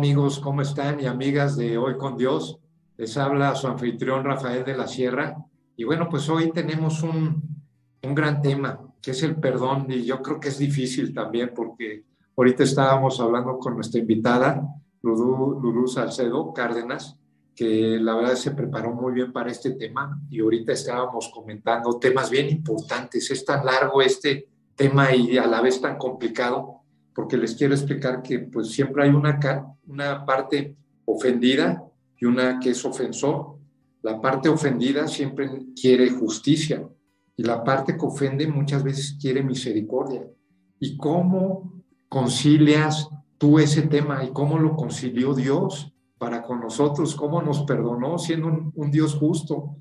Amigos, ¿cómo están? Y amigas de Hoy con Dios. Les habla su anfitrión Rafael de la Sierra. Y bueno, pues hoy tenemos un, un gran tema, que es el perdón. Y yo creo que es difícil también porque ahorita estábamos hablando con nuestra invitada, Lulú, Salcedo Cárdenas, que la verdad se preparó muy bien para este tema. Y ahorita estábamos comentando temas bien importantes. Es tan largo este tema y a la vez tan complicado porque les quiero explicar que pues siempre hay una, una parte ofendida y una que es ofensor. La parte ofendida siempre quiere justicia y la parte que ofende muchas veces quiere misericordia. ¿Y cómo concilias tú ese tema y cómo lo concilió Dios para con nosotros? ¿Cómo nos perdonó siendo un, Dios justo?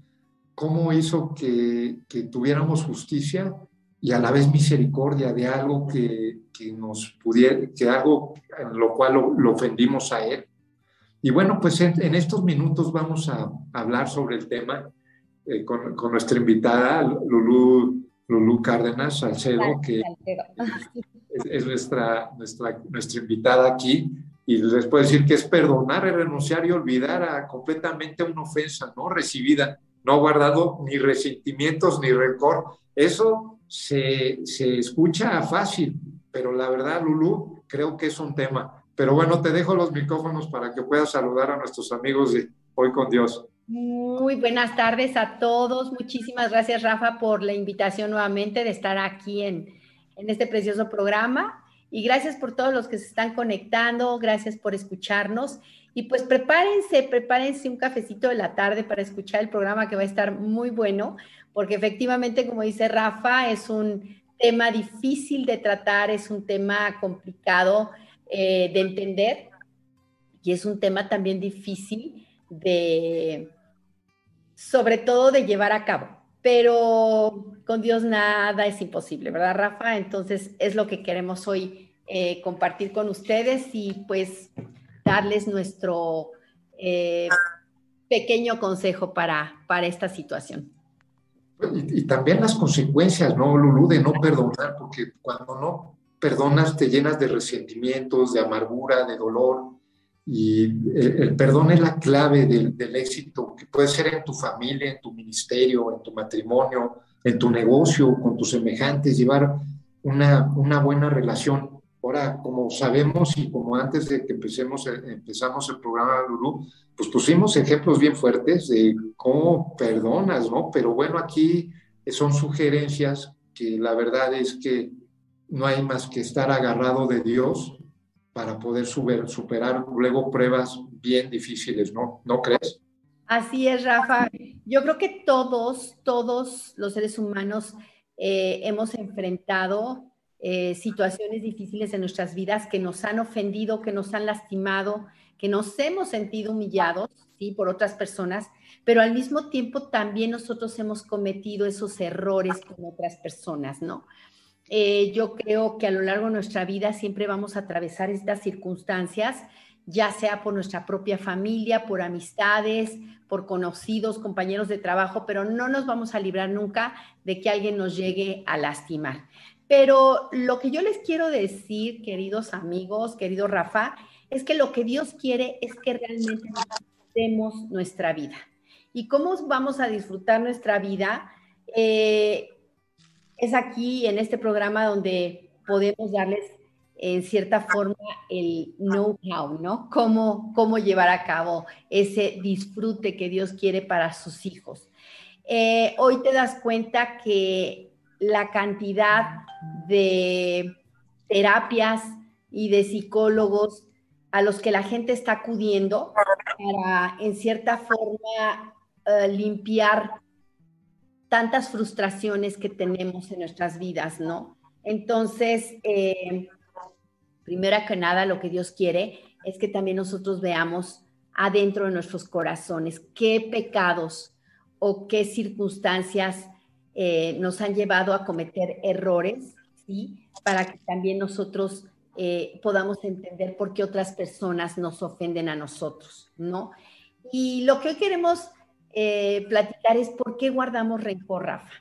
¿Cómo hizo que, que tuviéramos justicia y a la vez misericordia de algo que, que nos pudiera, que algo en lo cual lo, ofendimos a él. Y bueno, pues en, estos minutos vamos a hablar sobre el tema eh, con, con, nuestra invitada, Lulú, Lulú Cárdenas Salcedo, que es, es, nuestra, nuestra, nuestra invitada aquí. Y les puedo decir que es perdonar, renunciar y olvidar a completamente una ofensa no recibida, no guardado ni resentimientos ni rencor. Eso se, se escucha fácil, pero la verdad, Lulú, creo que es un tema. Pero bueno, te dejo los micrófonos para que puedas saludar a nuestros amigos de Hoy con Dios. Muy buenas tardes a todos. Muchísimas gracias, Rafa, por la invitación nuevamente de estar aquí en, en este precioso programa. Y gracias por todos los que se están conectando. Gracias por escucharnos. Y pues prepárense, prepárense un cafecito de la tarde para escuchar el programa que va a estar muy bueno porque efectivamente, como dice Rafa, es un tema difícil de tratar, es un tema complicado eh, de entender y es un tema también difícil de, sobre todo de llevar a cabo. Pero con Dios nada es imposible, ¿verdad, Rafa? Entonces es lo que queremos hoy eh, compartir con ustedes y pues darles nuestro eh, pequeño consejo para, para esta situación. Y, también las consecuencias, ¿no, Lulú, de no perdonar? Porque cuando no perdonas te llenas de resentimientos, de amargura, de dolor. Y el, perdón es la clave del, del, éxito, que puede ser en tu familia, en tu ministerio, en tu matrimonio, en tu negocio, con tus semejantes, llevar una, una buena relación. Ahora, como sabemos y como antes de que empecemos, empezamos el programa Lulú, pues pusimos ejemplos bien fuertes de cómo perdonas, ¿no? Pero bueno, aquí son sugerencias que la verdad es que no hay más que estar agarrado de Dios para poder superar luego pruebas bien difíciles, ¿no? ¿No crees? Así es, Rafa. Yo creo que todos, todos los seres humanos eh, hemos enfrentado eh, situaciones difíciles en nuestras vidas que nos han ofendido, que nos han lastimado, que nos hemos sentido humillados, ¿sí? Por otras personas, pero al mismo tiempo también nosotros hemos cometido esos errores con otras personas, ¿no? Eh, yo creo que a lo largo de nuestra vida siempre vamos a atravesar estas circunstancias, ya sea por nuestra propia familia, por amistades, por conocidos, compañeros de trabajo, pero no nos vamos a librar nunca de que alguien nos llegue a lastimar. Pero lo que yo les quiero decir, queridos amigos, querido Rafa, es que lo que Dios quiere es que realmente disfrutemos nuestra vida. ¿Y cómo vamos a disfrutar nuestra vida? Eh, es aquí en este programa donde podemos darles en cierta forma el know-how, ¿no? Cómo, cómo llevar a cabo ese disfrute que Dios quiere para sus hijos. Eh, hoy te das cuenta que la cantidad de terapias y de psicólogos a los que la gente está acudiendo para, en cierta forma, eh, limpiar tantas frustraciones que tenemos en nuestras vidas, ¿no? Entonces, eh, primero que nada, lo que Dios quiere es que también nosotros veamos adentro de nuestros corazones qué pecados o qué circunstancias eh, nos han llevado a cometer errores, ¿sí? Para que también nosotros eh, podamos entender por qué otras personas nos ofenden a nosotros, ¿no? Y lo que hoy queremos eh, platicar es por qué guardamos rencor, Rafa.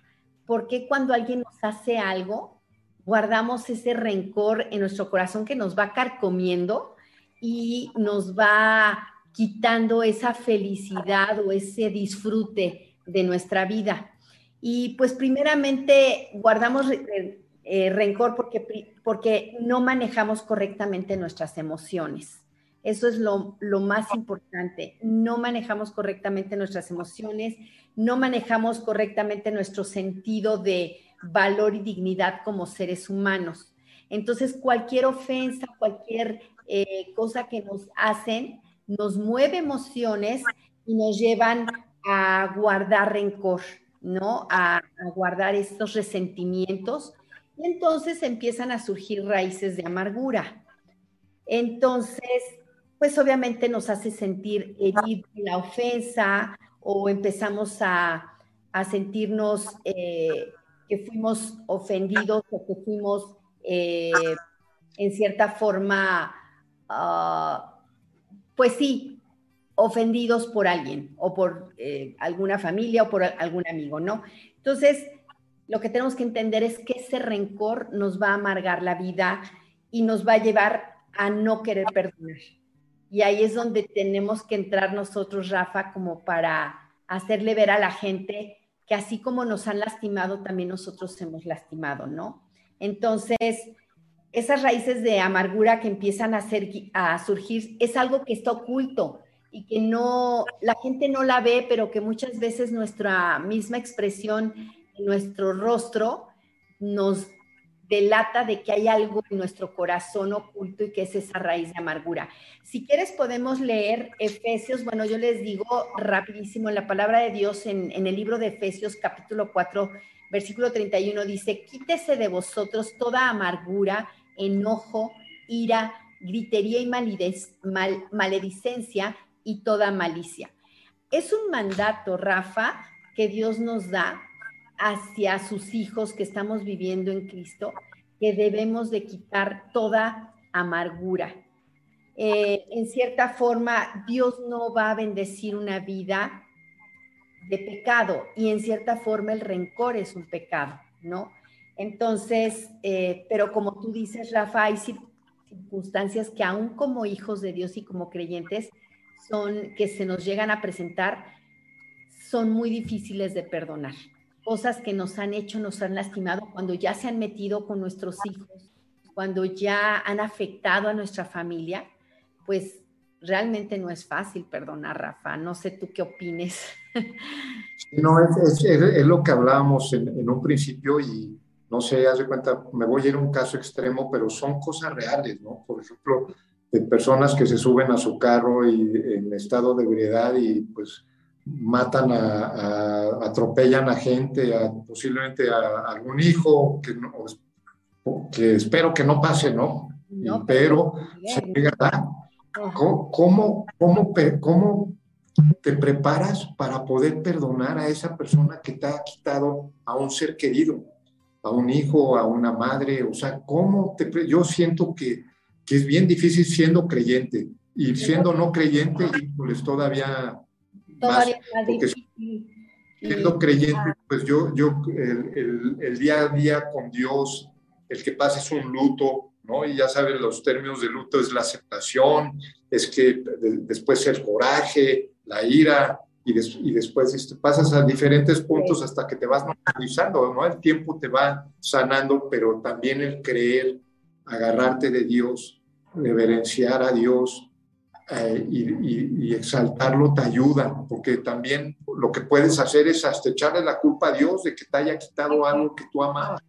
¿Por qué cuando alguien nos hace algo, guardamos ese rencor en nuestro corazón que nos va carcomiendo y nos va quitando esa felicidad o ese disfrute de nuestra vida. Y pues primeramente guardamos eh, rencor porque, porque no manejamos correctamente nuestras emociones. Eso es lo, lo, más importante. No manejamos correctamente nuestras emociones, no manejamos correctamente nuestro sentido de valor y dignidad como seres humanos. Entonces, cualquier ofensa, cualquier eh, cosa que nos hacen, nos mueve emociones y nos llevan a guardar rencor, ¿no? A, guardar estos resentimientos. Y entonces empiezan a surgir raíces de amargura. Entonces, pues obviamente nos hace sentir herido la ofensa o empezamos a, sentirnos eh, que fuimos ofendidos o que fuimos eh, en cierta forma, ah, pues sí, ofendidos por alguien o por eh, alguna familia o por algún amigo, ¿no? Entonces, lo que tenemos que entender es que ese rencor nos va a amargar la vida y nos va a llevar a no querer perdonar. Y ahí es donde tenemos que entrar nosotros, Rafa, como para hacerle ver a la gente que así como nos han lastimado, también nosotros hemos lastimado, ¿no? Entonces, esas raíces de amargura que empiezan a, a surgir es algo que está oculto y que no, la gente no la ve, pero que muchas veces nuestra misma expresión, nuestro rostro, nos delata de que hay algo en nuestro corazón oculto y que es esa raíz de amargura. Si quieres podemos leer Efesios, bueno, yo les digo rapidísimo, la palabra de Dios en, en el libro de Efesios capítulo 4, versículo 31 dice, quítese de vosotros toda amargura, enojo, ira, gritería y maledicencia y toda malicia. Es un mandato, Rafa, que Dios nos da hacia sus hijos que estamos viviendo en Cristo, que debemos de quitar toda amargura. Eh, en cierta forma, Dios no va a bendecir una vida de pecado y en cierta forma el rencor es un pecado, ¿no? Entonces, eh, pero como tú dices, Rafa, hay circunstancias que aún como hijos de Dios y como creyentes son que se nos llegan a presentar, son muy difíciles de perdonar. Cosas que nos han hecho, nos han lastimado cuando ya se han metido con nuestros hijos, cuando ya han afectado a nuestra familia, pues realmente no es fácil perdonar, Rafa. No sé tú qué opines. No, es, es, lo que hablábamos en, en, un principio y no sé, haz de cuenta, me voy a ir a un caso extremo, pero son cosas reales, ¿no? Por ejemplo, de personas que se suben a su carro y en estado de ebriedad y pues matan a, atropellan a gente, a, posiblemente a, algún hijo que, que espero que no pase, ¿no? pero, se ¿Cómo, cómo, cómo, te preparas para poder perdonar a esa persona que te ha quitado a un ser querido, a un hijo, a una madre? O sea, ¿cómo te... Yo siento que, que es bien difícil siendo creyente y siendo no creyente, pues todavía, todavía más, difícil. Siendo creyente, pues yo, yo el, el, el día a día con Dios, el que pasa es un luto, y ya saben, los términos de luto es la aceptación, es que después el coraje, la ira, y, y después este, pasas a diferentes puntos hasta que te vas normalizando, ¿no? El tiempo te va sanando, pero también el creer, agarrarte de Dios, reverenciar a Dios eh, y, y, exaltarlo te ayuda, porque también lo que puedes hacer es hasta echarle la culpa a Dios de que te haya quitado algo que tú amabas.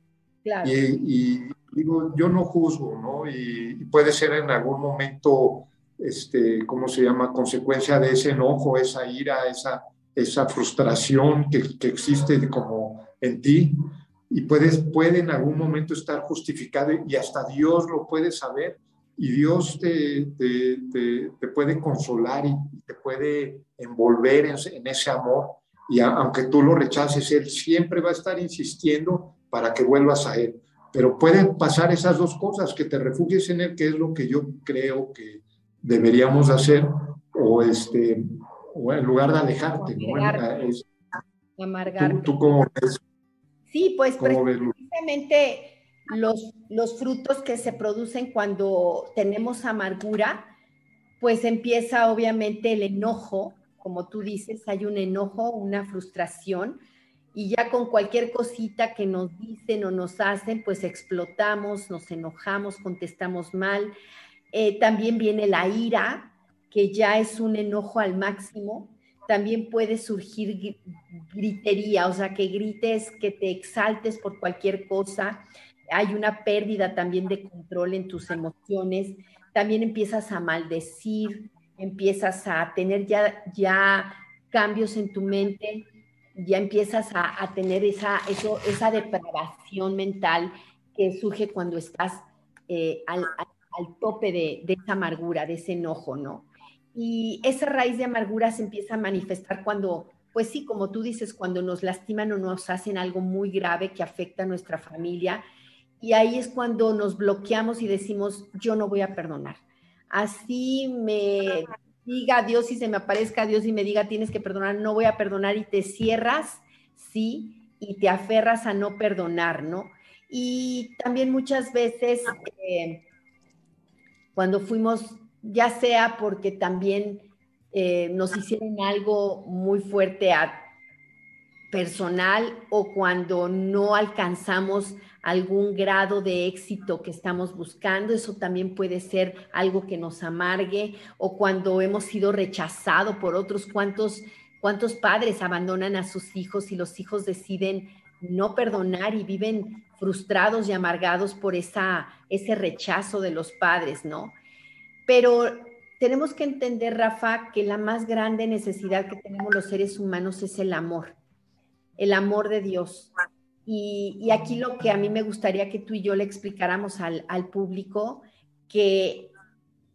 Y, digo, yo no juzgo, ¿no? Y, puede ser en algún momento, este, ¿cómo se llama? Consecuencia de ese enojo, esa ira, esa, esa frustración que, que existe como en ti. Y puedes, puede en algún momento estar justificado y hasta Dios lo puede saber. Y Dios te, te, te, puede consolar y te puede envolver en, en ese amor. Y aunque tú lo rechaces, Él siempre va a estar insistiendo para que vuelvas a Él. Pero pueden pasar esas dos cosas, que te refugies en Él, que es lo que yo creo que deberíamos hacer, o, este, o en lugar de alejarte, ¿no? Es, Amargar. ¿Tú, cómo ves? Sí, pues precisamente los, los frutos que se producen cuando tenemos amargura pues empieza obviamente el enojo, como tú dices, hay un enojo, una frustración, y ya con cualquier cosita que nos dicen o nos hacen, pues explotamos, nos enojamos, contestamos mal. Eh, también viene la ira, que ya es un enojo al máximo. También puede surgir gritería, o sea, que grites, que te exaltes por cualquier cosa. Hay una pérdida también de control en tus emociones. También empiezas a maldecir, empiezas a tener ya, ya cambios en tu mente ya empiezas a, tener esa, eso, esa depravación mental que surge cuando estás eh, al, tope de, de, esa amargura, de ese enojo, ¿no? Y esa raíz de amargura se empieza a manifestar cuando, pues sí, como tú dices, cuando nos lastiman o nos hacen algo muy grave que afecta a nuestra familia. Y ahí es cuando nos bloqueamos y decimos, yo no voy a perdonar. Así me diga Dios y se me aparezca Dios y me diga tienes que perdonar, no voy a perdonar y te cierras, sí, y te aferras a no perdonar, ¿no? Y también muchas veces eh, cuando fuimos, ya sea porque también eh, nos hicieron algo muy fuerte a personal o cuando no alcanzamos algún grado de éxito que estamos buscando, eso también puede ser algo que nos amargue o cuando hemos sido rechazados por otros, cuántos, cuántos padres abandonan a sus hijos y los hijos deciden no perdonar y viven frustrados y amargados por esa, ese rechazo de los padres, ¿no? Pero tenemos que entender, Rafa, que la más grande necesidad que tenemos los seres humanos es el amor, el amor de Dios. Y, aquí lo que a mí me gustaría que tú y yo le explicáramos al, público, que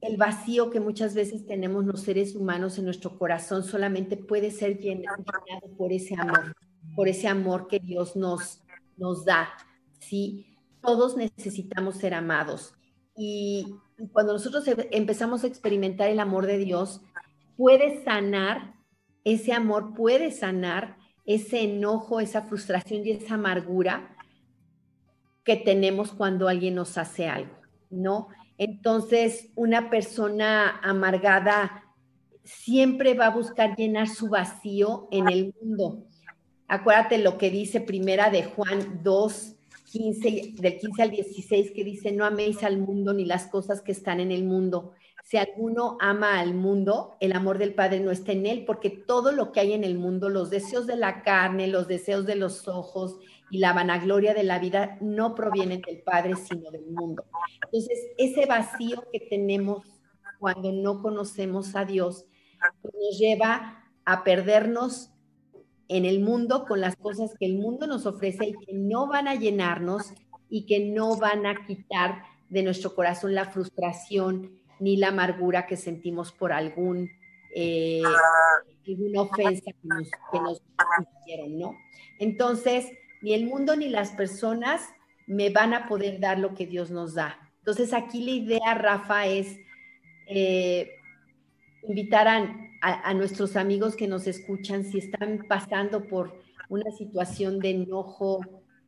el vacío que muchas veces tenemos los seres humanos en nuestro corazón solamente puede ser llenado por ese amor, por ese amor que Dios nos, nos da. ¿sí? Todos necesitamos ser amados. Y, cuando nosotros em, empezamos a experimentar el amor de Dios, puede sanar, ese amor puede sanar ese enojo, esa frustración y esa amargura que tenemos cuando alguien nos hace algo, ¿no? Entonces, una persona amargada siempre va a buscar llenar su vacío en el mundo. Acuérdate lo que dice primera de Juan 2, 15, del 15 al 16, que dice, no améis al mundo ni las cosas que están en el mundo. Si alguno ama al mundo, el amor del Padre no está en él, porque todo lo que hay en el mundo, los deseos de la carne, los deseos de los ojos y la vanagloria de la vida, no provienen del Padre, sino del mundo. Entonces, ese vacío que tenemos cuando no conocemos a Dios, nos lleva a perdernos en el mundo con las cosas que el mundo nos ofrece y que no van a llenarnos y que no van a quitar de nuestro corazón la frustración ni la amargura que sentimos por algún, eh, alguna ofensa que nos, hicieron, ¿no? Entonces, ni el mundo ni las personas me van a poder dar lo que Dios nos da. Entonces, aquí la idea, Rafa, es eh, invitar a, a, nuestros amigos que nos escuchan, si están pasando por una situación de enojo,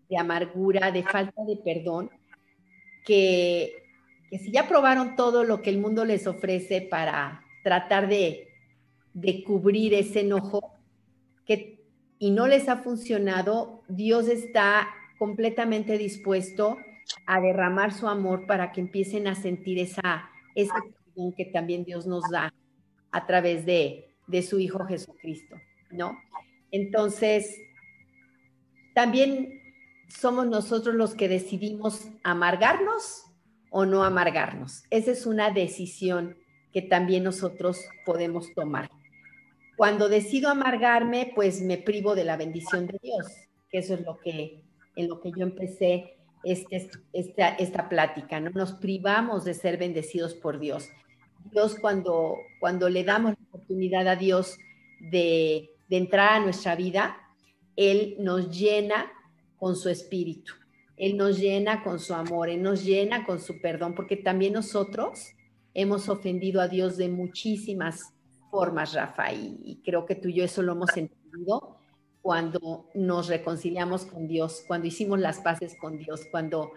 de amargura, de falta de perdón, que que si ya probaron todo lo que el mundo les ofrece para tratar de, cubrir ese enojo que, y no les ha funcionado, Dios está completamente dispuesto a derramar su amor para que empiecen a sentir esa, esa que también Dios nos da a través de, de su Hijo Jesucristo, ¿no? Entonces, también somos nosotros los que decidimos amargarnos o no amargarnos. Esa es una decisión que también nosotros podemos tomar. Cuando decido amargarme, pues me privo de la bendición de Dios, que eso es lo que, en lo que yo empecé este, esta, esta plática, ¿no? Nos privamos de ser bendecidos por Dios. Dios cuando, cuando le damos la oportunidad a Dios de, de entrar a nuestra vida, Él nos llena con su espíritu. Él nos llena con su amor, Él nos llena con su perdón, porque también nosotros hemos ofendido a Dios de muchísimas formas, Rafa, y, creo que tú y yo eso lo hemos entendido cuando nos reconciliamos con Dios, cuando hicimos las paces con Dios, cuando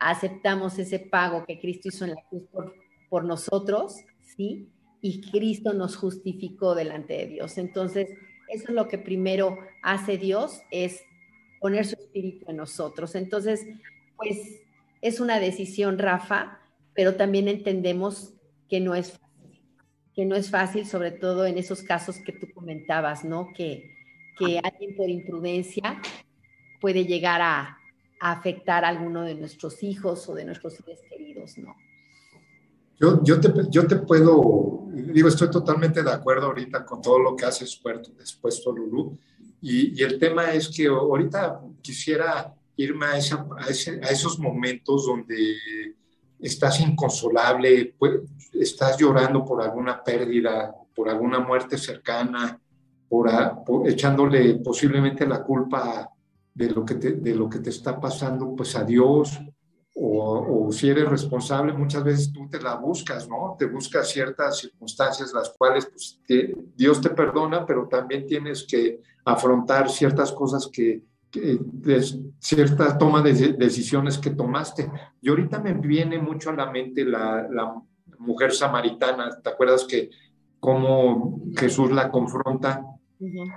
aceptamos ese pago que Cristo hizo en la cruz por, por nosotros, ¿sí? Y Cristo nos justificó delante de Dios. Entonces, eso es lo que primero hace Dios, es poner su espíritu en nosotros. Entonces, pues es una decisión, Rafa, pero también entendemos que no es fácil, que no es fácil, sobre todo en esos casos que tú comentabas, ¿no? Que, que alguien por imprudencia puede llegar a, afectar a alguno de nuestros hijos o de nuestros seres queridos, ¿no? Yo, yo, te, yo te puedo, digo, estoy totalmente de acuerdo ahorita con todo lo que has expuesto, Lulú, y, el tema es que ahorita quisiera irme a esos momentos donde estás inconsolable, pues, estás llorando por alguna pérdida, por alguna muerte cercana, por, por echándole posiblemente la culpa de lo que te, de lo que te está pasando, pues a Dios, o, o, si eres responsable, muchas veces tú te la buscas, ¿no? Te buscas ciertas circunstancias las cuales pues, Dios te perdona, pero también tienes que afrontar ciertas cosas que, que cierta toma de decisiones que tomaste. Y ahorita me viene mucho a la mente la, la mujer samaritana, ¿te acuerdas que cómo Jesús la confronta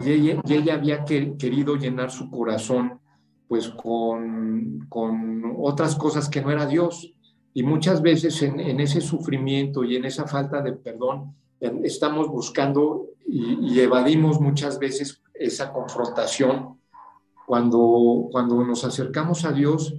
y ella, ella había querido llenar su corazón pues con, con, otras cosas que no era Dios. Y muchas veces en, ese sufrimiento y en esa falta de perdón estamos buscando y, y, evadimos muchas veces esa confrontación. Cuando, cuando nos acercamos a Dios,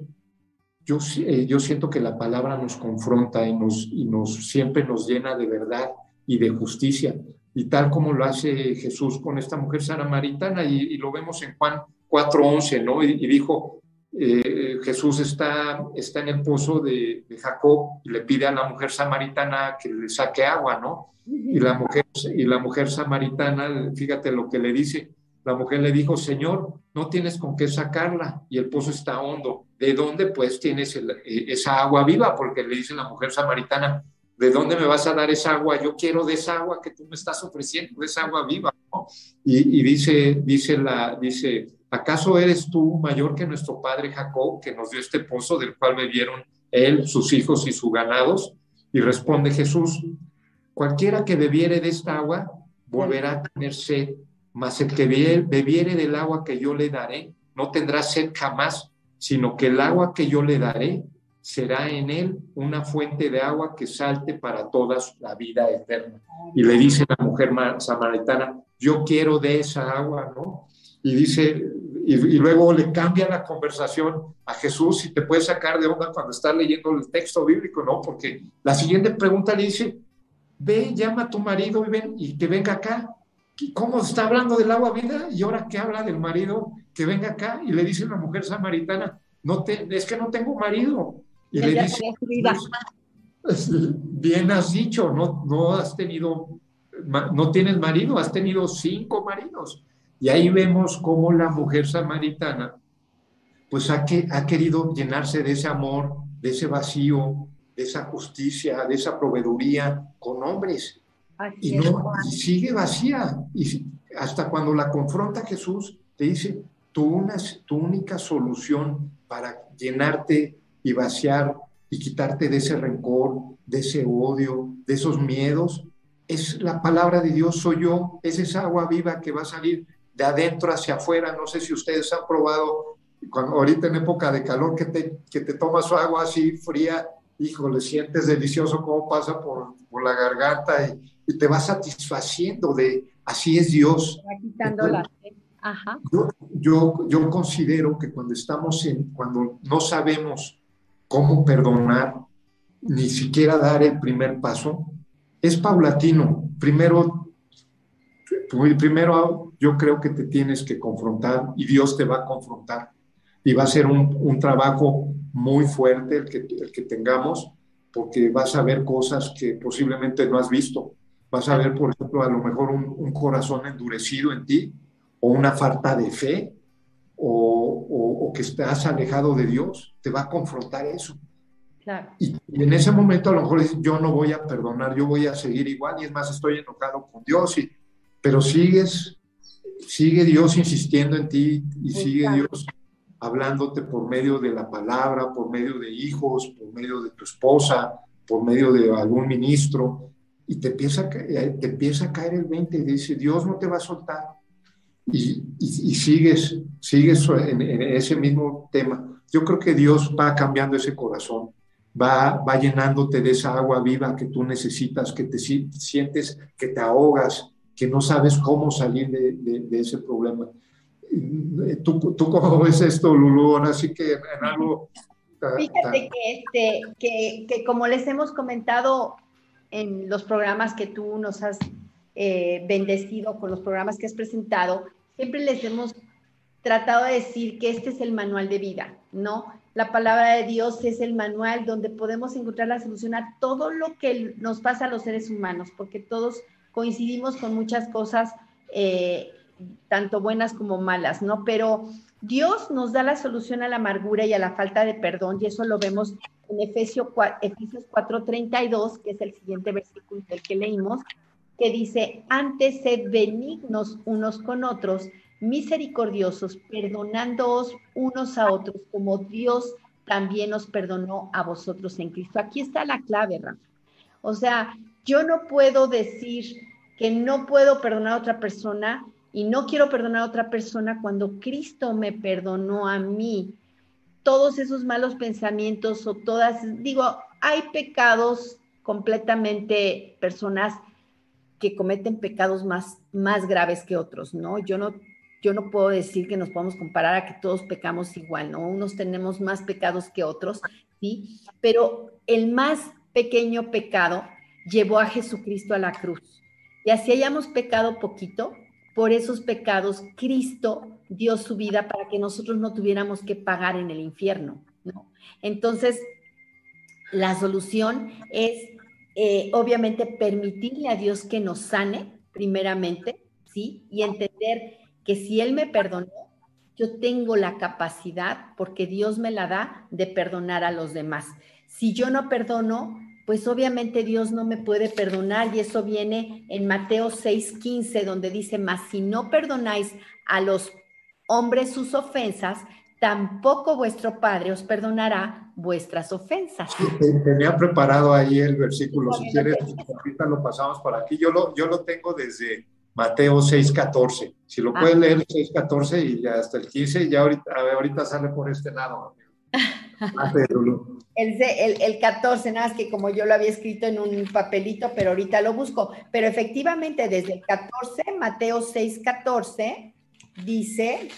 yo, eh, yo siento que la palabra nos confronta y, nos, y nos, siempre nos llena de verdad y de justicia y tal como lo hace Jesús con esta mujer samaritana, y, y lo vemos en Juan 4.11, ¿no? Y, dijo, eh, Jesús está, está en el pozo de, Jacob y le pide a la mujer samaritana que le saque agua, ¿no? Y la mujer, y la mujer samaritana, fíjate lo que le dice, la mujer le dijo, Señor, no tienes con qué sacarla y el pozo está hondo. ¿De dónde pues tienes eh, esa agua viva? Porque le dice la mujer samaritana, ¿de dónde me vas a dar esa agua? Yo quiero de esa agua que tú me estás ofreciendo, de esa agua viva, ¿no? Y, y, dice, dice, la, dice, ¿acaso eres tú mayor que nuestro padre Jacob, que nos dio este pozo del cual bebieron él, sus hijos y sus ganados? Y responde Jesús, cualquiera que bebiere de esta agua volverá a tener sed, mas el que bebiere del agua que yo le daré no tendrá sed jamás, sino que el agua que yo le daré será en él una fuente de agua que salte para toda la vida eterna. Y le dice la mujer samaritana, yo quiero de esa agua, ¿no? Y dice, y, y, luego le cambia la conversación a Jesús y te puede sacar de onda cuando estás leyendo el texto bíblico, ¿no? Porque la siguiente pregunta le dice, ve, llama a tu marido y, ven, y que venga acá. ¿Cómo está hablando del agua vida? Y ahora que habla del marido, que venga acá. Y le dice la mujer samaritana, no te, es que no tengo marido. Y le dice, pues, bien has dicho, no, no has tenido, no tienes marido, has tenido cinco maridos. Y ahí vemos cómo la mujer samaritana, pues ha, que, ha querido llenarse de ese amor, de ese vacío, de esa justicia, de esa proveeduría con hombres. y, no, y sigue vacía. Y hasta cuando la confronta Jesús, te dice, tu, una, tu única solución para llenarte y vaciar y quitarte de ese rencor, de ese odio, de esos miedos, es la palabra de Dios, soy yo, es esa agua viva que va a salir de adentro hacia afuera. No sé si ustedes han probado, cuando, ahorita en época de calor, que te, que te tomas su agua así fría, híjole, sientes delicioso cómo pasa por, por la garganta y, y, te va satisfaciendo de, así es Dios. Va quitando Entonces, la... Ajá. Yo, yo, yo considero que cuando estamos en, cuando no sabemos cómo perdonar, ni siquiera dar el primer paso, es paulatino. Primero, primero yo creo que te tienes que confrontar y Dios te va a confrontar. Y va a ser un, un trabajo muy fuerte el que, el que tengamos, porque vas a ver cosas que posiblemente no has visto. Vas a ver, por ejemplo, a lo mejor un, un corazón endurecido en ti o una falta de fe o, o, o, que estás alejado de Dios, te va a confrontar eso. Claro. Y, y, en ese momento a lo mejor yo no voy a perdonar, yo voy a seguir igual y es más, estoy enojado con Dios, y, pero sigues, sigue Dios insistiendo en ti y sigue. Dios hablándote por medio de la palabra, por medio de hijos, por medio de tu esposa, por medio de algún ministro. y te empieza, te empieza a caer el 20 y dice, Dios no te va a soltar. Y, y, sigues, sigues en, ese mismo tema. Yo creo que Dios va cambiando ese corazón, va, va llenándote de esa agua viva que tú necesitas, que te sientes que te ahogas, que no sabes cómo salir de, de, ese problema. ¿Tú, ¿Tú, cómo ves esto, Lulu? Ahora sí que en algo... Fíjate que, este, que, que como les hemos comentado en los programas que tú nos has eh, bendecido, con los programas que has presentado, siempre les hemos tratado de decir que este es el manual de vida, ¿no? La palabra de Dios es el manual donde podemos encontrar la solución a todo lo que nos pasa a los seres humanos, porque todos coincidimos con muchas cosas, eh, tanto buenas como malas, ¿no? Pero Dios nos da la solución a la amargura y a la falta de perdón, y eso lo vemos en Efesios 4:32, que es el siguiente versículo del que leímos, que dice, antes sed benignos unos con otros, misericordiosos, perdonándoos unos a otros, como Dios también os perdonó a vosotros en Cristo. Aquí está la clave, Rafa. O sea, yo no puedo decir que no puedo perdonar a otra persona y no quiero perdonar a otra persona cuando Cristo me perdonó a mí todos esos malos pensamientos o todas, digo, hay pecados completamente, personas que cometen pecados más, más graves que otros, ¿no? Yo no, yo no puedo decir que nos podemos comparar a que todos pecamos igual, ¿no? Unos tenemos más pecados que otros, ¿sí? Pero el más pequeño pecado llevó a Jesucristo a la cruz. Y así hayamos pecado poquito, por esos pecados, Cristo dio su vida para que nosotros no tuviéramos que pagar en el infierno. ¿no? Entonces, la solución es, eh, obviamente, permitirle a Dios que nos sane, primeramente, ¿sí? Y entender que si Él me perdonó, yo tengo la capacidad, porque Dios me la da, de perdonar a los demás. Si yo no perdono, pues obviamente Dios no me puede perdonar y eso viene en Mateo 6:15, donde dice, mas si no perdonáis a los hombres sus ofensas, tampoco vuestro Padre os perdonará vuestras ofensas. Tenía preparado ahí el versículo, si quieres, ahorita lo pasamos por aquí. Yo lo, yo lo tengo desde Mateo 6:14. Si lo pueden ah. leer 6:14 y ya hasta el 15, y ya ahorita, ahorita sale por este lado. El, el, 14, nada más que como yo lo había escrito en un papelito, pero ahorita lo busco. Pero efectivamente, desde el 14, Mateo 6, 14, dice,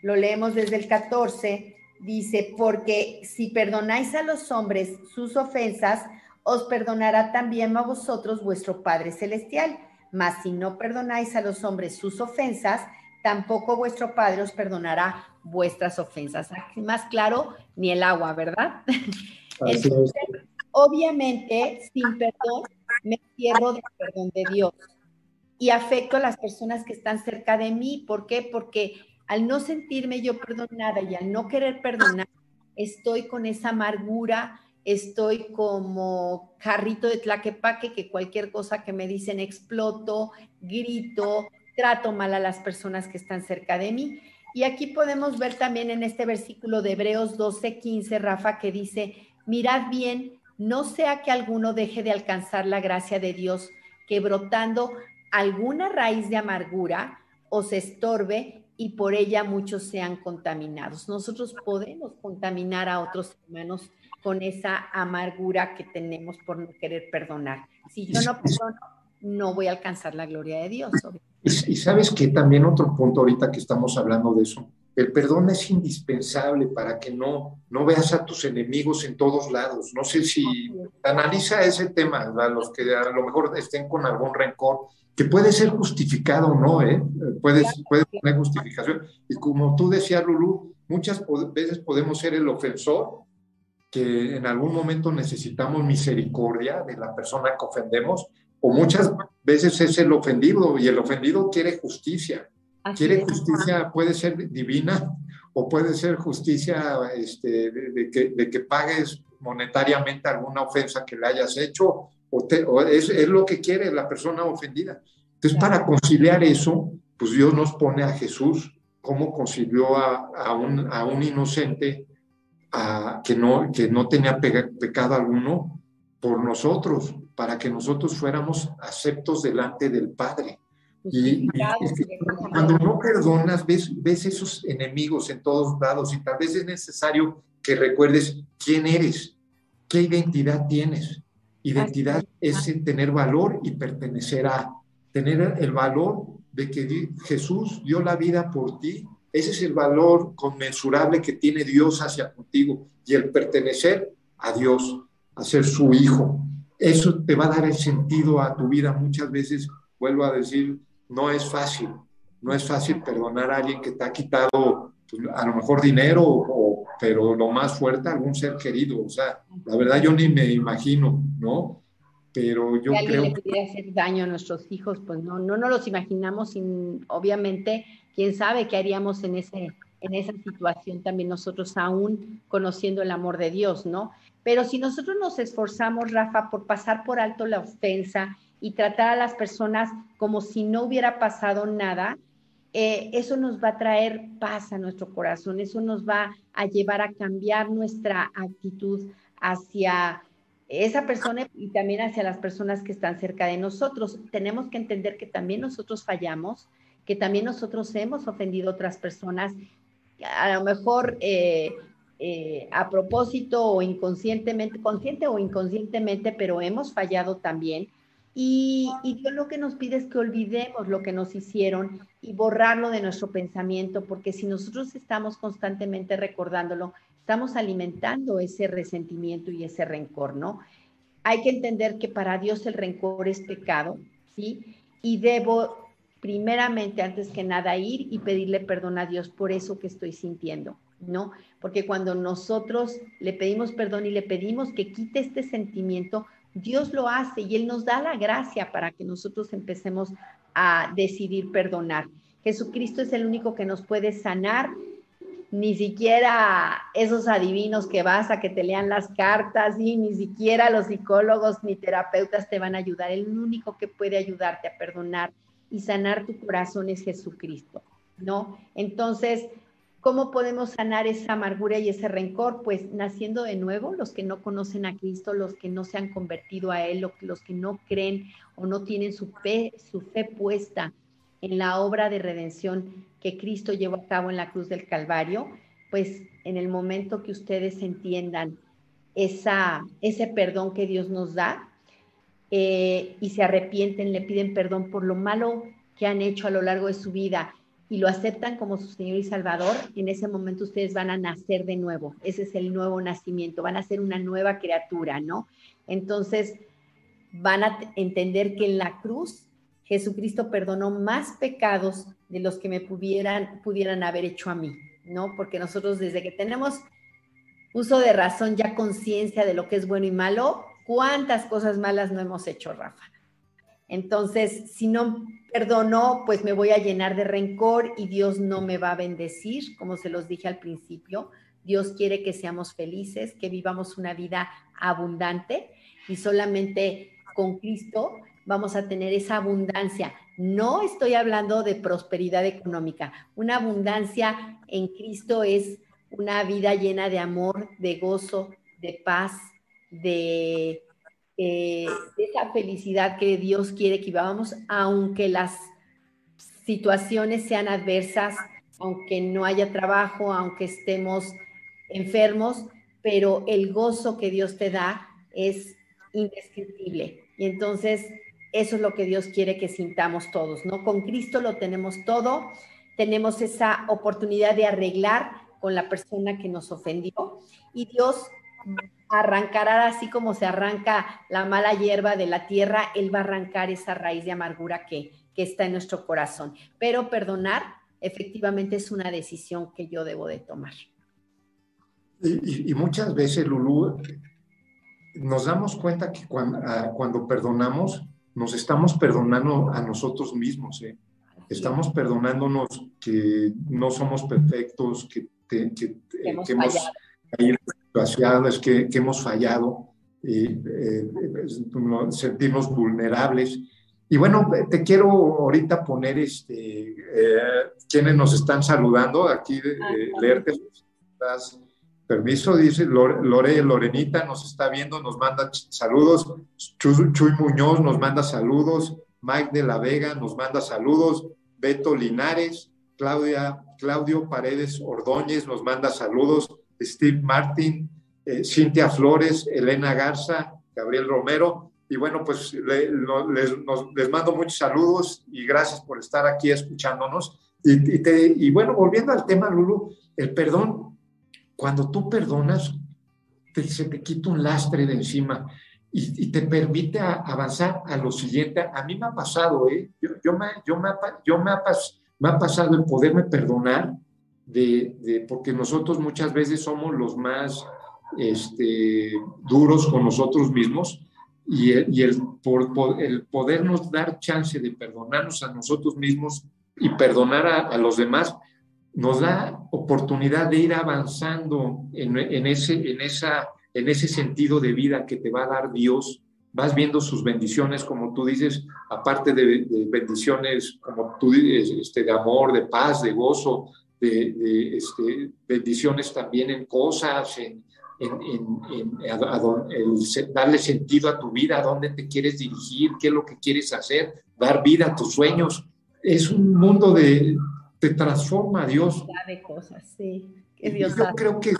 lo leemos desde el 14, dice, porque si perdonáis a los hombres sus ofensas, os perdonará también a vosotros vuestro Padre Celestial. Mas si no perdonáis a los hombres sus ofensas, tampoco vuestro Padre os perdonará vuestras ofensas. Más claro, ni el agua, ¿verdad? Entonces, obviamente, sin perdón, me cierro del perdón de Dios y afecto a las personas que están cerca de mí. ¿Por qué? Porque al no sentirme yo perdonada y al no querer perdonar, estoy con esa amargura, estoy como carrito de tlaquepaque que cualquier cosa que me dicen exploto, grito, trato mal a las personas que están cerca de mí. Y aquí podemos ver también en este versículo de Hebreos 12, 15, Rafa, que dice, mirad bien, no sea que alguno deje de alcanzar la gracia de Dios, que brotando alguna raíz de amargura os estorbe y por ella muchos sean contaminados. Nosotros podemos contaminar a otros hermanos con esa amargura que tenemos por no querer perdonar. Si yo no perdono, no voy a alcanzar la gloria de Dios. Y, sabes que también otro punto ahorita que estamos hablando de eso, el perdón es indispensable para que no, no veas a tus enemigos en todos lados. No sé si analiza ese tema, los que a lo mejor estén con algún rencor, que puede ser justificado o no, ¿eh? Puedes, puede tener justificación. Y como tú decías, Lulu, muchas veces podemos ser el ofensor, que en algún momento necesitamos misericordia de la persona que ofendemos, o muchas veces es el ofendido y el ofendido quiere justicia. quiere justicia, puede ser divina o puede ser justicia este, de, que, de, que, pagues monetariamente alguna ofensa que le hayas hecho o, es, es, lo que quiere la persona ofendida. Entonces, para conciliar eso, pues Dios nos pone a Jesús como concilió a, a, un, a un, inocente a, que, no, que no tenía pecado alguno por nosotros para que nosotros fuéramos aceptos delante del Padre. Y, cuando no perdonas, ves, ves esos enemigos en todos lados y tal vez es necesario que recuerdes quién eres, qué identidad tienes. Identidad es tener valor y pertenecer a, tener el valor de que Jesús dio la vida por ti. Ese es el valor conmensurable que tiene Dios hacia contigo y el pertenecer a Dios, a ser su hijo. Eso te va a dar el sentido a tu vida. Muchas veces, vuelvo a decir, no es fácil. No es fácil perdonar a alguien que te ha quitado pues, a lo mejor dinero, o, pero lo más fuerte, algún ser querido. O sea, la verdad yo ni me imagino, ¿no? Pero yo si creo... le pudiera hacer daño a nuestros hijos, pues no, no nos los imaginamos sin, obviamente, quién sabe qué haríamos en, ese, en esa situación también nosotros aún conociendo el amor de Dios, ¿no? Pero si nosotros nos esforzamos, Rafa, por pasar por alto la ofensa y tratar a las personas como si no hubiera pasado nada, eh, eso nos va a traer paz a nuestro corazón, eso nos va a llevar a cambiar nuestra actitud hacia esa persona y también hacia las personas que están cerca de nosotros. Tenemos que entender que también nosotros fallamos, que también nosotros hemos ofendido a otras personas, a lo mejor eh, eh, a propósito o inconscientemente, consciente o inconscientemente, pero hemos fallado también. Y, Dios lo que nos pide es que olvidemos lo que nos hicieron y borrarlo de nuestro pensamiento, porque si nosotros estamos constantemente recordándolo, estamos alimentando ese resentimiento y ese rencor, ¿no? Hay que entender que para Dios el rencor es pecado, ¿sí? Y debo primeramente, antes que nada, ir y pedirle perdón a Dios por eso que estoy sintiendo, ¿no? Porque cuando nosotros le pedimos perdón y le pedimos que quite este sentimiento, Dios lo hace y Él nos da la gracia para que nosotros empecemos a decidir perdonar. Jesucristo es el único que nos puede sanar. Ni siquiera esos adivinos que vas a que te lean las cartas, y ni siquiera los psicólogos ni terapeutas te van a ayudar. El único que puede ayudarte a perdonar y sanar tu corazón es Jesucristo, ¿no? Entonces, ¿Cómo podemos sanar esa amargura y ese rencor? Pues naciendo de nuevo, los que no conocen a Cristo, los que no se han convertido a Él, los que no creen o no tienen su fe, su fe puesta en la obra de redención que Cristo llevó a cabo en la cruz del Calvario, pues en el momento que ustedes entiendan esa, ese perdón que Dios nos da eh, y se arrepienten, le piden perdón por lo malo que han hecho a lo largo de su vida y lo aceptan como su Señor y Salvador, en ese momento ustedes van a nacer de nuevo. Ese es el nuevo nacimiento, van a ser una nueva criatura, ¿no? Entonces van a entender que en la cruz Jesucristo perdonó más pecados de los que me pudieran, pudieran haber hecho a mí, ¿no? Porque nosotros desde que tenemos uso de razón, ya conciencia de lo que es bueno y malo, ¿cuántas cosas malas no hemos hecho, Rafa? Entonces, si no perdono, pues me voy a llenar de rencor y Dios no me va a bendecir, como se los dije al principio. Dios quiere que seamos felices, que vivamos una vida abundante y solamente con Cristo vamos a tener esa abundancia. No estoy hablando de prosperidad económica. Una abundancia en Cristo es una vida llena de amor, de gozo, de paz, de eh, esa felicidad que Dios quiere que vivamos, aunque las situaciones sean adversas, aunque no haya trabajo, aunque estemos enfermos, pero el gozo que Dios te da es indescriptible. Y entonces eso es lo que Dios quiere que sintamos todos, ¿no? Con Cristo lo tenemos todo, tenemos esa oportunidad de arreglar con la persona que nos ofendió y Dios arrancará así como se arranca la mala hierba de la tierra, Él va a arrancar esa raíz de amargura que, está en nuestro corazón. Pero perdonar efectivamente es una decisión que yo debo de tomar. Y, muchas veces, Lulú, nos damos cuenta que ah, cuando, perdonamos, nos estamos perdonando a nosotros mismos. ¿eh? Estamos perdonándonos que no somos perfectos, que, que, hemos, situaciones que, que hemos fallado, y, eh, sentirnos vulnerables. Y bueno, te quiero ahorita poner este, eh, quienes nos están saludando aquí, de, leerte. Estás Permiso, dice Lore, Lorenita nos está viendo, nos manda saludos. Chuy, Muñoz nos manda saludos. Mike de la Vega nos manda saludos. Beto Linares, Claudia, Claudio Paredes Ordóñez nos manda saludos. Steve Martin, eh, Cintia Flores, Elena Garza, Gabriel Romero. Y bueno, pues les, mando muchos saludos y gracias por estar aquí escuchándonos. Y, bueno, volviendo al tema, Lulu, el perdón cuando tú perdonas, se te quita un lastre de encima y, te permite avanzar a lo siguiente. A mí me ha pasado, ¿eh? yo, me, yo, me, yo me, ha, me ha pasado el poderme perdonar, de, porque nosotros muchas veces somos los más este, duros con nosotros mismos y, el, y el, por, el podernos dar chance de perdonarnos a nosotros mismos y perdonar a los demás, nos da oportunidad de ir avanzando en, ese, en, esa, en ese sentido de vida que te va a dar Dios. Vas viendo sus bendiciones, como tú dices, aparte de, bendiciones, como tú dices, este, de amor, de paz, de gozo, de, este, bendiciones también en cosas, en, darle sentido a tu vida, a dónde te quieres dirigir, qué es lo que quieres hacer, dar vida a tus sueños. Es un mundo de, te transforma Dios. De cosas, sí. Yo creo que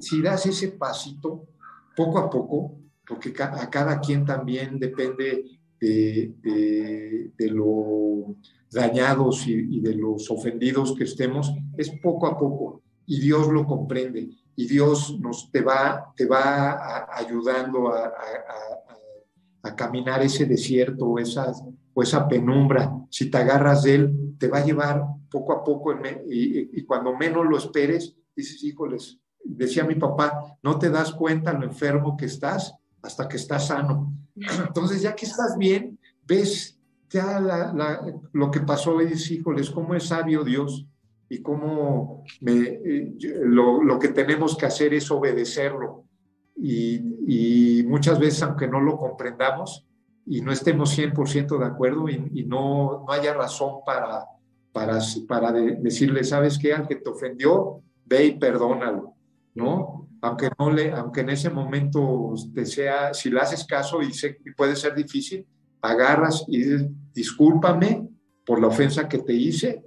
si das ese pasito, poco a poco, porque a cada quien también depende de, de, lo dañados y, de los ofendidos que estemos, es poco a poco y Dios lo comprende y Dios nos te va, te va ayudando a, a, caminar ese desierto o, esas, o esa penumbra. Si te agarras de Él, te va a llevar poco a poco y, cuando menos lo esperes, dices, híjoles, decía mi papá, no te das cuenta lo enfermo que estás hasta que estás sano. Entonces, ya que estás bien, ves ya lo que pasó y dices, híjoles, cómo es sabio Dios y cómo eh, lo, que tenemos que hacer es obedecerlo. Y, muchas veces, aunque no lo comprendamos y no estemos 100% de acuerdo y, no, no haya razón para para, para decirle, ¿sabes qué? Al que te ofendió, ve y perdónalo, ¿no? Aunque, no le, aunque en ese momento te sea, si le haces caso y, sé, puede ser difícil, agarras y dices, discúlpame por la ofensa que te hice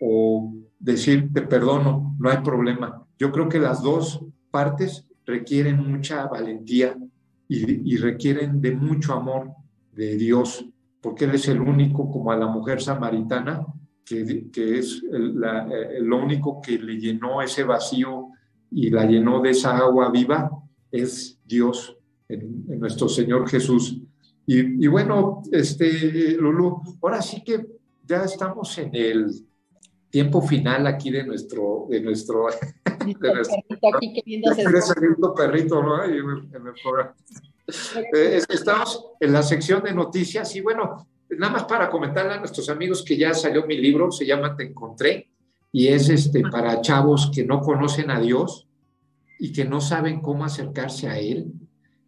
o decir, te perdono, no hay problema. Yo creo que las dos partes requieren mucha valentía y, requieren de mucho amor de Dios, porque Él es el único, como a la mujer samaritana, que, es eh, lo único que le llenó ese vacío y la llenó de esa agua viva, es Dios, en, nuestro Señor Jesús. Y, bueno, este, Lulu, ahora sí que ya estamos en el tiempo final aquí de nuestro, de nuestro, de nuestro perrito, ¿no? Eh, estamos en la sección de noticias y bueno, nada más para comentarle a nuestros amigos que ya salió mi libro, se llama Te Encontré, y es este, para chavos que no conocen a Dios y que no saben cómo acercarse a Él.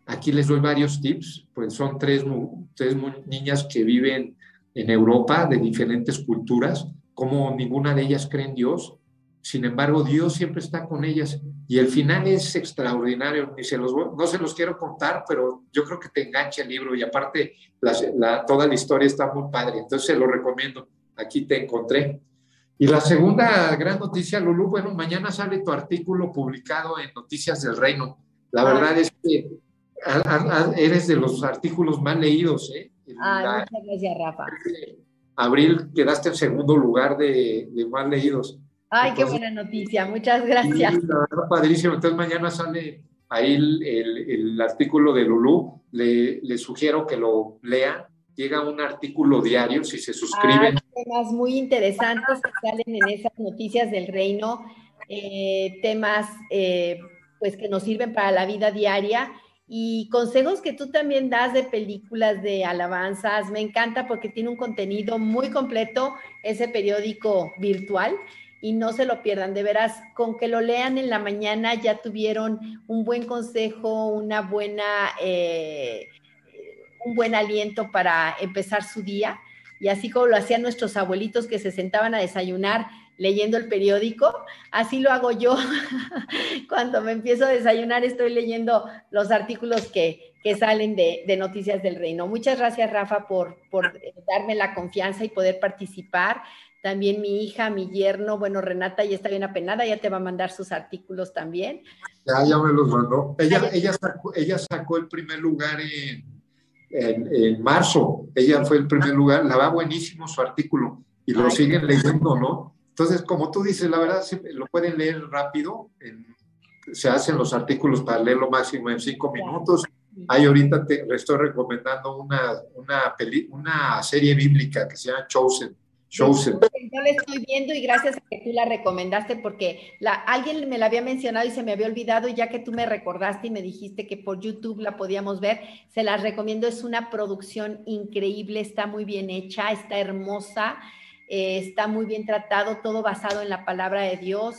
Aquí les doy varios tips, pues son tres, tres niñas que viven en Europa de diferentes culturas, como ninguna de ellas cree en Dios, sin embargo, Dios siempre está con ellas y el final es extraordinario. Ni se los, no se los quiero contar, pero yo creo que te engancha el libro y aparte toda la historia está muy padre. Entonces se lo recomiendo. Aquí te encontré. Y la segunda gran noticia, Lulu, bueno, mañana sale tu artículo publicado en Noticias del Reino. La verdad es que eres de los artículos más leídos. ¿eh? muchas gracias, Rafa. Abril quedaste en segundo lugar de, de más leídos. Ay, qué buena noticia, muchas gracias. Sí, padrísimo. Entonces mañana sale ahí el, artículo de Lulú. Le, sugiero que lo lean. Llega un artículo diario si se suscriben. Hay temas muy interesantes que salen en esas noticias del reino, eh, temas eh, pues que nos sirven para la vida diaria y consejos que tú también das de películas, de alabanzas. Me encanta porque tiene un contenido muy completo ese periódico virtual y no se lo pierdan. De veras, con que lo lean en la mañana ya tuvieron un buen consejo, una buena, eh, un buen aliento para empezar su día. Y así como lo hacían nuestros abuelitos que se sentaban a desayunar leyendo el periódico. Así lo hago yo. Cuando me empiezo a desayunar, estoy leyendo los artículos que, que salen de, de, Noticias del Reino. Muchas gracias, Rafa, por, por darme la confianza y poder participar. También mi hija, mi yerno, bueno, Renata ya está bien apenada, ya te va a mandar sus artículos también. Ya, ya me los mandó. Ella, ella, sacó, ella sacó el primer lugar en, en, en, marzo. Ella fue el primer lugar. La va buenísimo su artículo y lo siguen leyendo, ¿no? Entonces, como tú dices, la verdad, lo pueden leer rápido. se hacen los artículos para leerlo máximo en cinco minutos. Ahí ahorita te estoy recomendando una, una, peli, una serie bíblica que se llama Chosen Chosen. Yo la estoy viendo y gracias a que tú la recomendaste porque la, alguien me la había mencionado y se me había olvidado y ya que tú me recordaste y me dijiste que por YouTube la podíamos ver, se las recomiendo. Es una producción increíble, está muy bien hecha, está hermosa, eh, está muy bien tratado, todo basado en la palabra de Dios.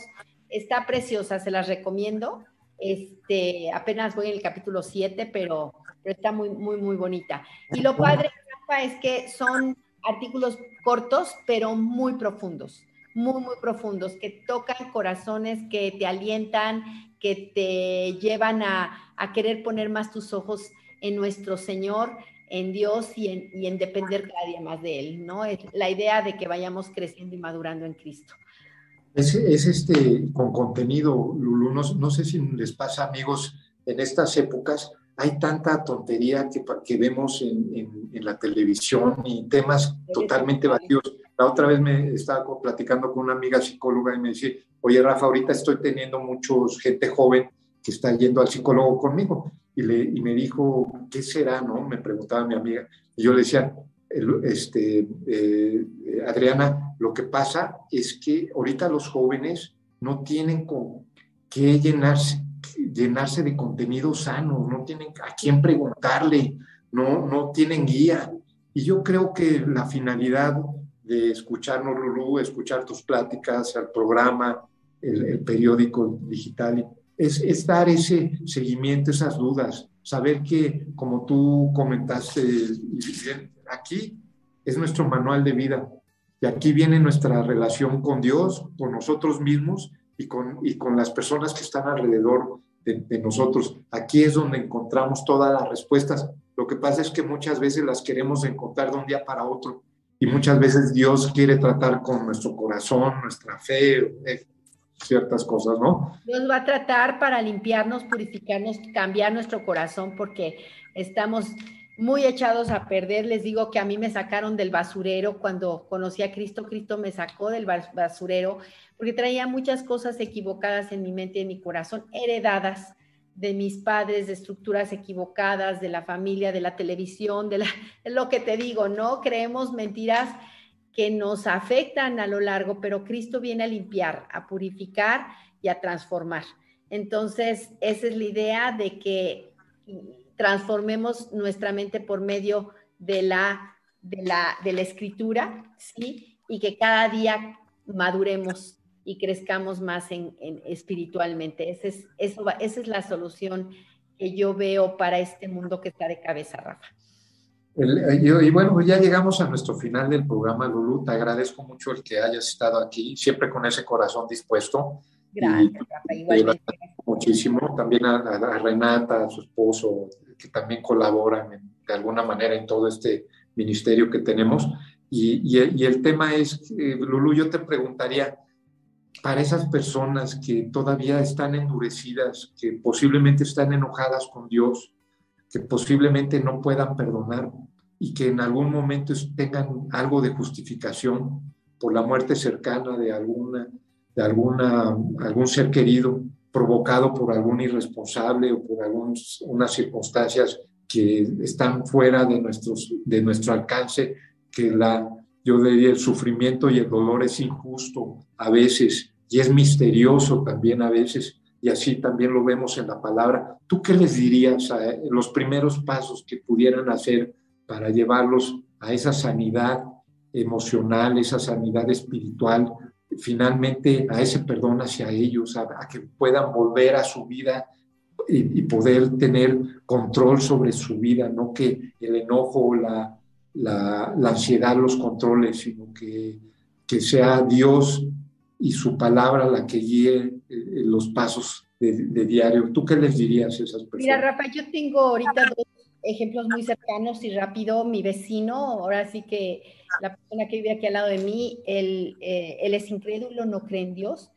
Está preciosa, se las recomiendo. Este, apenas voy en el capítulo 7, pero, pero está muy, muy, muy bonita. Y lo padre, es que son artículos cortos, pero muy profundos, muy, muy profundos, que tocan corazones, que te alientan, que te llevan a, a querer poner más tus ojos en nuestro Señor, en Dios y en, y en, depender cada día más de Él, ¿no? Es la idea de que vayamos creciendo y madurando en Cristo. Es, es este, con contenido, Lulu, no, no sé si les pasa, amigos, en estas épocas, hay tanta tontería que, que vemos en, en, en, la televisión y temas totalmente vacíos. La otra vez me estaba platicando con una amiga psicóloga y me dice, oye Rafa, ahorita estoy teniendo muchos gente joven que está yendo al psicólogo conmigo. Y, le, y me dijo, ¿qué será? no Me preguntaba mi amiga. Y yo le decía, este, eh, Adriana, lo que pasa es que ahorita los jóvenes no tienen con qué llenarse llenarse de contenido sano, no tienen a quién preguntarle, no, no tienen guía. Y yo creo que la finalidad de escucharnos, Lulú, escuchar tus pláticas, el programa, el, el periódico digital, es, es, dar ese seguimiento, esas dudas, saber que, como tú comentaste, aquí es nuestro manual de vida. Y aquí viene nuestra relación con Dios, con nosotros mismos y con, y con las personas que están alrededor de, de, nosotros. Aquí es donde encontramos todas las respuestas. Lo que pasa es que muchas veces las queremos encontrar de un día para otro y muchas veces Dios quiere tratar con nuestro corazón, nuestra fe, ciertas cosas, ¿no? Dios va a tratar para limpiarnos, purificarnos, cambiar nuestro corazón porque estamos muy echados a perder. Les digo que a mí me sacaron del basurero cuando conocí a Cristo. Cristo me sacó del basurero porque traía muchas cosas equivocadas en mi mente y en mi corazón, heredadas de mis padres, de estructuras equivocadas, de la familia, de la televisión, de, la, de lo que te digo, ¿no? Creemos mentiras que nos afectan a lo largo, pero Cristo viene a limpiar, a purificar y a transformar. Entonces, esa es la idea de que transformemos nuestra mente por medio de la, de la, de la escritura, ¿sí? Y que cada día maduremos y crezcamos más en, en espiritualmente. Ese es, eso va, esa es la solución que yo veo para este mundo que está de cabeza, Rafa. El, y, y, bueno, ya llegamos a nuestro final del programa, Lulu. Te agradezco mucho el que hayas estado aquí, siempre con ese corazón dispuesto. Gracias, Rafa, igualmente. Muchísimo. También a, a, Renata, a su esposo, que también colaboran en, de alguna manera en todo este ministerio que tenemos. Y, y, y el tema es, eh, Lulu, yo te preguntaría, para esas personas que todavía están endurecidas, que posiblemente están enojadas con Dios, que posiblemente no puedan perdonar y que en algún momento tengan algo de justificación por la muerte cercana de alguna de alguna algún ser querido provocado por algún irresponsable o por algunas unas circunstancias que están fuera de, nuestros, de nuestro alcance, que la, yo diría el sufrimiento y el dolor es injusto a veces y es misterioso también a veces, y así también lo vemos en la palabra. ¿Tú qué les dirías a los primeros pasos que pudieran hacer para llevarlos a esa sanidad emocional, esa sanidad espiritual, finalmente a ese perdón hacia ellos, a, a que puedan volver a su vida y, y, poder tener control sobre su vida, no que el enojo o la, la, la, ansiedad los controle, sino que, que sea Dios y su palabra la que guíe eh, los pasos de, diario. ¿Tú qué les dirías a esas personas? Mira, Rafa, yo tengo ahorita dos ejemplos muy cercanos y rápido. Mi vecino, ahora sí que la persona que vive aquí al lado de mí, él, eh, él es incrédulo, no cree en Dios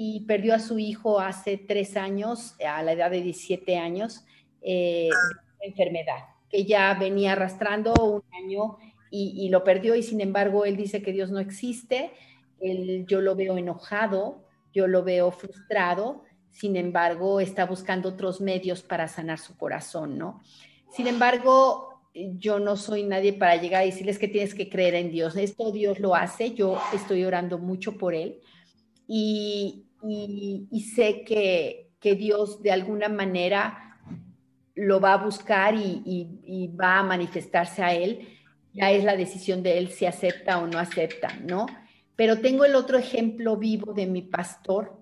y perdió a su hijo hace tres años, a la edad de 17 años, eh, enfermedad, que ya venía arrastrando un año y, lo perdió y sin embargo él dice que Dios no existe, él, yo lo veo enojado, yo lo veo frustrado, sin embargo está buscando otros medios para sanar su corazón, ¿no? Sin embargo, yo no soy nadie para llegar a decirles que tienes que creer en Dios. Esto Dios lo hace, yo estoy orando mucho por él y, sé que, que Dios de alguna manera lo va a buscar y, va a manifestarse a él, ya es la decisión de él si acepta o no acepta, ¿no? Pero tengo el otro ejemplo vivo de mi pastor,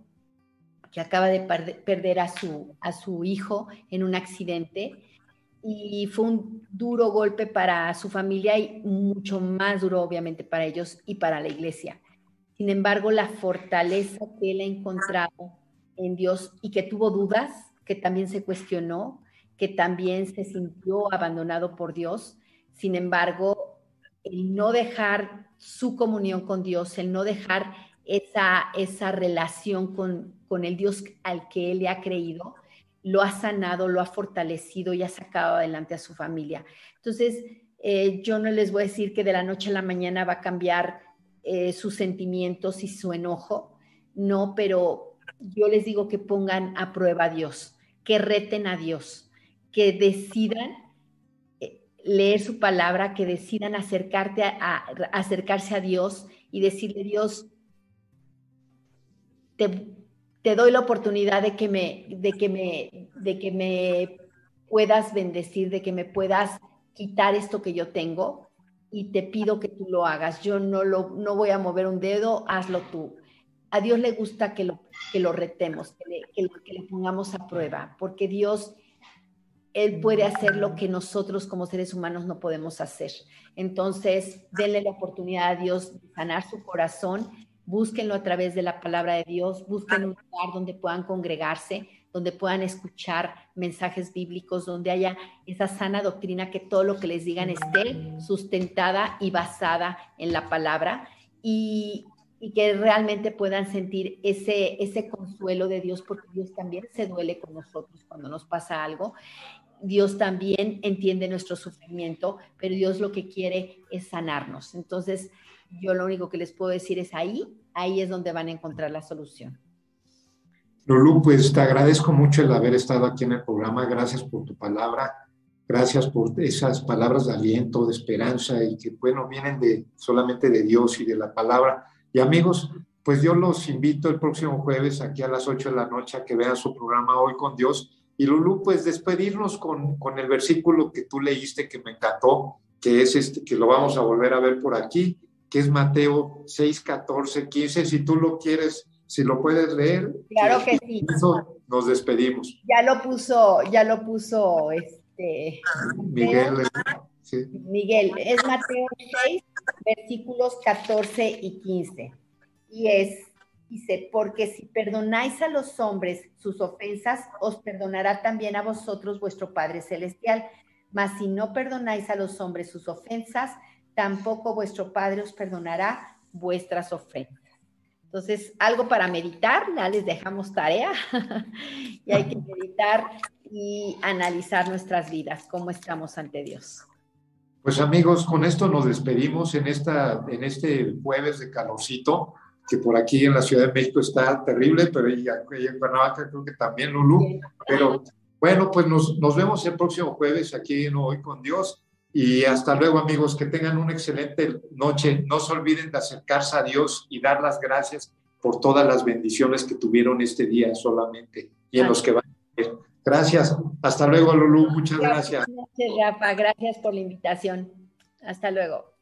que acaba de perder a su, a su hijo en un accidente y fue un duro golpe para su familia y mucho más duro obviamente para ellos y para la iglesia. Sin embargo, la fortaleza que él ha encontrado en Dios y que tuvo dudas, que también se cuestionó, que también se sintió abandonado por Dios. Sin embargo, el no dejar su comunión con Dios, el no dejar esa, esa relación con, con el Dios al que él le ha creído, lo ha sanado, lo ha fortalecido y ha sacado adelante a su familia. Entonces, eh, yo no les voy a decir que de la noche a la mañana va a cambiar eh, sus sentimientos y su enojo, no, pero yo les digo que pongan a prueba a Dios, que reten a Dios, que decidan eh, leer su palabra, que decidan acercarse a Dios y decirle, Dios, te, doy la oportunidad de que, me, de, que me, de que me puedas bendecir, de que me puedas quitar esto que yo tengo y te pido que tú lo hagas. Yo no, lo, no voy a mover un dedo, hazlo tú. A Dios le gusta que lo, que lo retemos, que que, que le pongamos a prueba, porque Dios él puede hacer lo que nosotros como seres humanos no podemos hacer. Entonces, denle la oportunidad a Dios de sanar su corazón, búsquenlo a través de la palabra de Dios, busquen un lugar donde puedan congregarse, donde puedan escuchar mensajes bíblicos, donde haya esa sana doctrina, que todo lo que les digan esté sustentada y basada en la palabra y, que realmente puedan sentir ese, ese consuelo de Dios, porque Dios también se duele con nosotros cuando nos pasa algo Dios también entiende nuestro sufrimiento, pero Dios lo que quiere es sanarnos. Entonces, yo lo único que les puedo decir es ahí, ahí es donde van a encontrar la solución. Lulu, pues te agradezco mucho el haber estado aquí en el programa. Gracias por tu palabra. Gracias por esas palabras de aliento, de esperanza y que, bueno, vienen de solamente de Dios y de la palabra. Y amigos, pues yo los invito el próximo jueves aquí a las 8 de la noche a que vean su programa Hoy con Dios y Lulú, pues despedirnos con, con, el versículo que tú leíste que me encantó, que es este, que lo vamos a volver a ver por aquí, que es Mateo 6, 14, 15. Si tú lo quieres, si lo puedes leer. Claro que sí. Eso nos despedimos. Ya lo puso, ya lo puso este. Miguel. Miguel, es Mateo 6, versículos 14 y 15. Y es Dice, porque si perdonáis a los hombres sus ofensas, os perdonará también a vosotros vuestro Padre Celestial. Mas si no perdonáis a los hombres sus ofensas, tampoco vuestro Padre os perdonará vuestras ofensas. Entonces, algo para meditar, ya les dejamos tarea y hay que meditar y analizar nuestras vidas, cómo estamos ante Dios. Pues amigos, con esto nos despedimos en, esta, en este jueves de calorcito que por aquí en la Ciudad de México está terrible, pero ella, en Cuernavaca creo que también, Lulu. Pero bueno, pues nos, nos vemos el próximo jueves aquí en Hoy con Dios. Y hasta luego, amigos, que tengan una excelente noche. No se olviden de acercarse a Dios y dar las gracias por todas las bendiciones que tuvieron este día solamente y en los que van a ver. Gracias. Hasta luego, Lulu. Muchas gracias. Gracias, Rafa. Gracias por la invitación. Hasta luego.